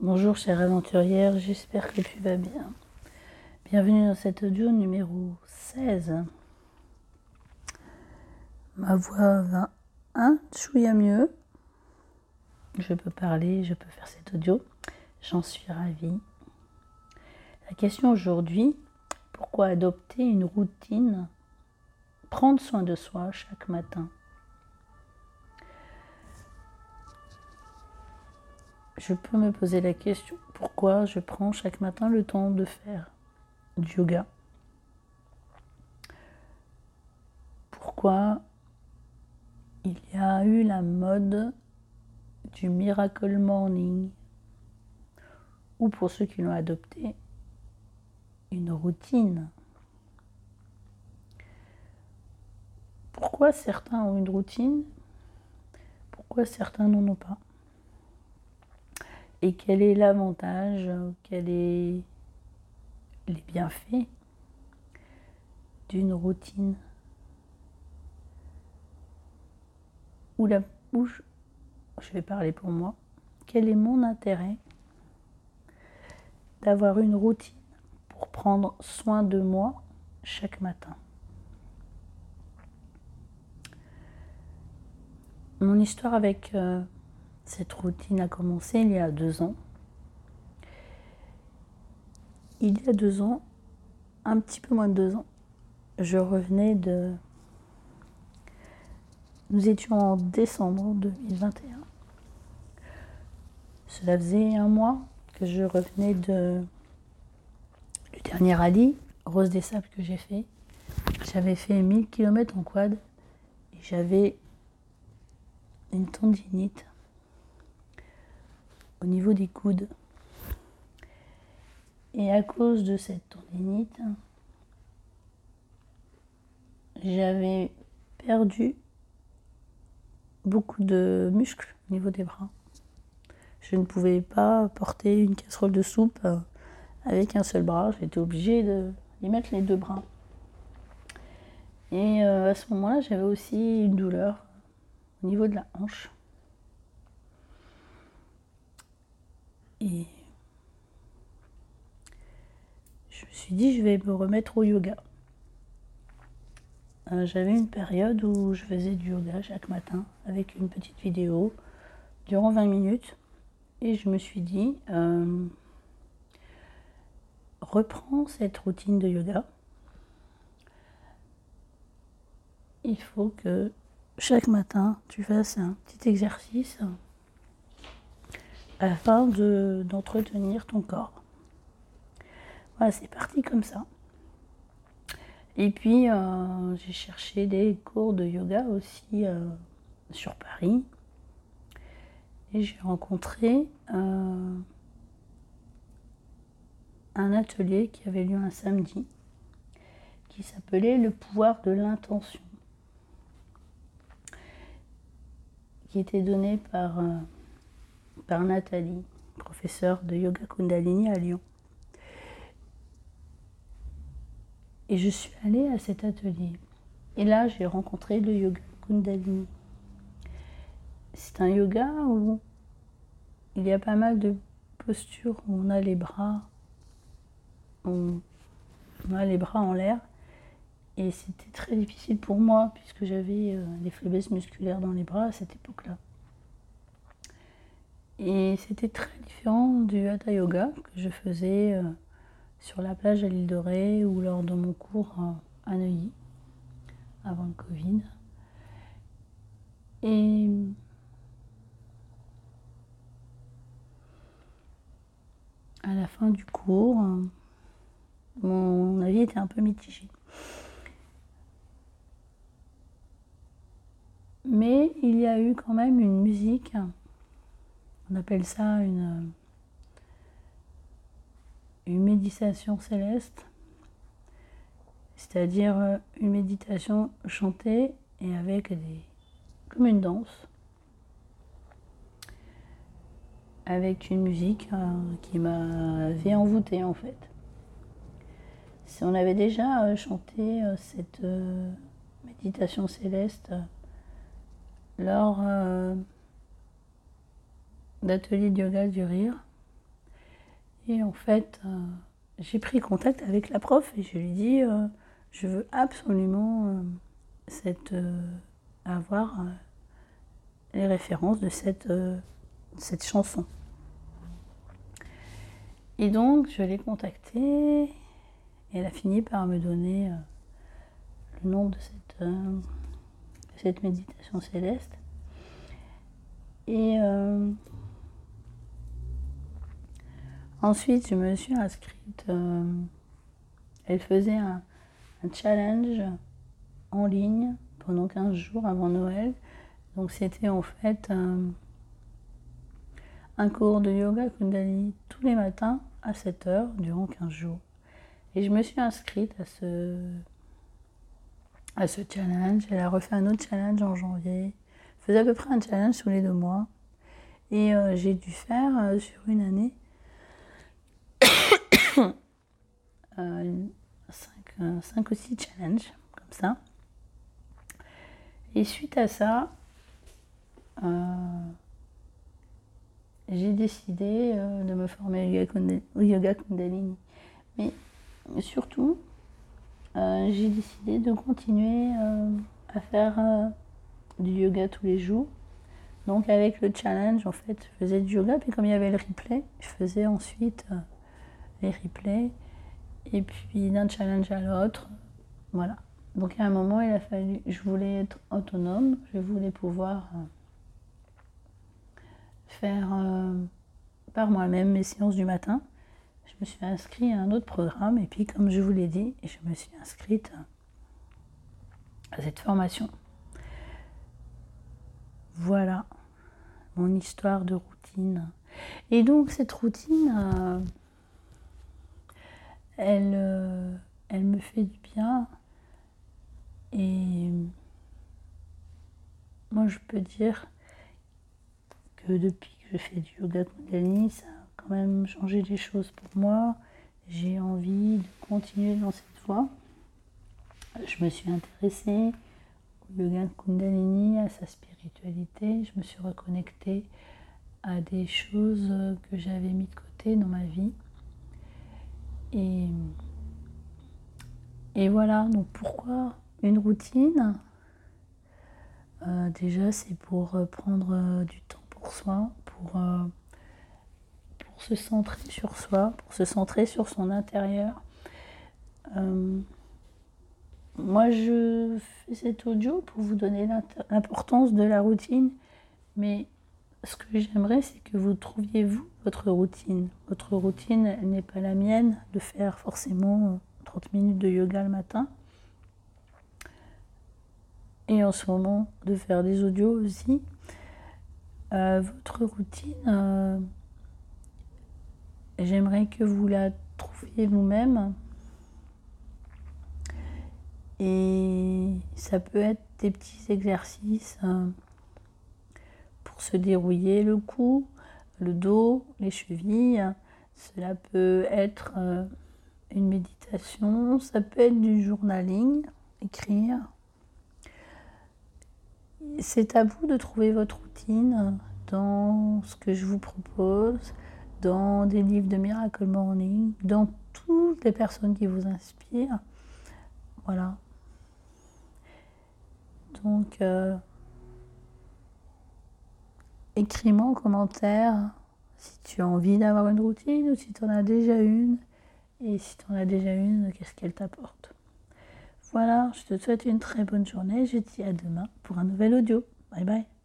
Bonjour chère aventurière, j'espère que tu vas bien. Bienvenue dans cet audio numéro 16. Ma voix va un chouïa mieux. Je peux parler, je peux faire cet audio. J'en suis ravie. La question aujourd'hui, pourquoi adopter une routine, prendre soin de soi chaque matin? Je peux me poser la question pourquoi je prends chaque matin le temps de faire du yoga? Pourquoi il y a eu la mode du Miracle Morning? Ou pour ceux qui l'ont adopté, une routine? Pourquoi certains ont une routine? Pourquoi certains n'en ont pas? Et quel est l'avantage, quel est les bienfaits d'une routine ou la bouche, je vais parler pour moi, quel est mon intérêt d'avoir une routine pour prendre soin de moi chaque matin? Mon histoire avec euh, cette routine a commencé il y a deux ans. Il y a deux ans, un petit peu moins de deux ans, je revenais de... Nous étions en décembre 2021. Cela faisait un mois que je revenais de du dernier rallye, Rose des Sables que j'ai fait. J'avais fait 1000 km en quad et j'avais une tendinite au niveau des coudes. Et à cause de cette tendinite, j'avais perdu beaucoup de muscles au niveau des bras. Je ne pouvais pas porter une casserole de soupe avec un seul bras. J'étais obligée de y mettre les deux bras. Et euh, à ce moment-là, j'avais aussi une douleur au niveau de la hanche. Je me suis dit, je vais me remettre au yoga. Euh, j'avais une période où je faisais du yoga chaque matin avec une petite vidéo durant 20 minutes. Et je me suis dit, euh, reprends cette routine de yoga. Il faut que chaque matin, tu fasses un petit exercice afin d'entretenir ton corps. Voilà, c'est parti comme ça. Et puis, euh, j'ai cherché des cours de yoga aussi euh, sur Paris. Et j'ai rencontré euh, un atelier qui avait lieu un samedi, qui s'appelait Le pouvoir de l'intention, qui était donné par par Nathalie, professeure de yoga Kundalini à Lyon. Et je suis allée à cet atelier. Et là, j'ai rencontré le yoga Kundalini. C'est un yoga où il y a pas mal de postures où on a les bras, on a les bras en l'air. Et c'était très difficile pour moi puisque j'avais euh, des faiblesses musculaires dans les bras à cette époque-là. Et c'était très différent du Hatha Yoga que je faisais euh, sur la plage à l'île de ou lors de mon cours à Neuilly avant le Covid. Et à la fin du cours, mon avis était un peu mitigé. Mais il y a eu quand même une musique on appelle ça une, une méditation céleste, c'est-à-dire euh, une méditation chantée et avec des, comme une danse, avec une musique euh, qui m'avait envoûtée en fait. Si on avait déjà euh, chanté cette méditation céleste lors d'atelier de yoga du rire Et en fait, euh, j'ai pris contact avec la prof et je lui ai dit euh, je veux absolument euh, cette, avoir les références de cette, cette chanson. Et donc, je l'ai contactée et elle a fini par me donner le nom de cette, cette méditation céleste. Et Ensuite, je me suis inscrite. Euh, elle faisait un, challenge en ligne pendant 15 jours avant Noël. Donc, c'était en fait un, cours de yoga Kundalini tous les matins à 7 heures durant 15 jours. Et je me suis inscrite à ce, à ce challenge. Elle a refait un autre challenge en janvier. Elle faisait à peu près un challenge tous les deux mois. Et euh, j'ai dû faire euh, sur une année 5 euh, ou 6 challenges, comme ça. Et suite à ça, euh, j'ai décidé euh, de me former au yoga, Kundalini. Mais surtout, j'ai décidé de continuer à faire du yoga tous les jours. Donc avec le challenge, en fait, je faisais du yoga, puis comme il y avait le replay, je faisais ensuite les replays, et puis d'un challenge à l'autre. Voilà. Donc à un moment, il a fallu, je voulais être autonome, je voulais pouvoir euh, faire euh, par moi-même mes séances du matin. Je me suis inscrite à un autre programme et puis comme je vous l'ai dit, je me suis inscrite à cette formation. Voilà mon histoire de routine. Et donc cette routine, euh, elle, euh, elle me fait du bien. Et moi, je peux dire que depuis que je fais du yoga Kundalini, ça a quand même changé les choses pour moi. J'ai envie de continuer dans cette voie. Je me suis intéressée au yoga Kundalini, à sa spiritualité. Je me suis reconnectée à des choses que j'avais mis de côté dans ma vie. Et, voilà, donc pourquoi une routine? Euh, Déjà, c'est pour euh, prendre euh, du temps pour soi, pour, pour se centrer sur soi, pour se centrer sur son intérieur. moi, je fais cet audio pour vous donner l'importance de la routine, mais ce que j'aimerais, c'est que vous trouviez, vous, votre routine. Votre routine n'est pas la mienne de faire forcément 30 minutes de yoga le matin. Et en ce moment, de faire des audios aussi. Euh, votre routine, euh, j'aimerais que vous la trouviez vous-même. Et ça peut être des petits exercices. Euh, se dérouiller le cou, le dos, les chevilles. Cela peut être euh, une méditation, ça peut être du journaling, écrire. C'est à vous de trouver votre routine dans ce que je vous propose, dans des livres de Miracle Morning, dans toutes les personnes qui vous inspirent. Voilà. Donc, euh, écris-moi en commentaire si tu as envie d'avoir une routine ou si tu en as déjà une. Et si tu en as déjà une, qu'est-ce qu'elle t'apporte? Voilà, je te souhaite une très bonne journée. Je te dis à demain pour un nouvel audio. Bye bye.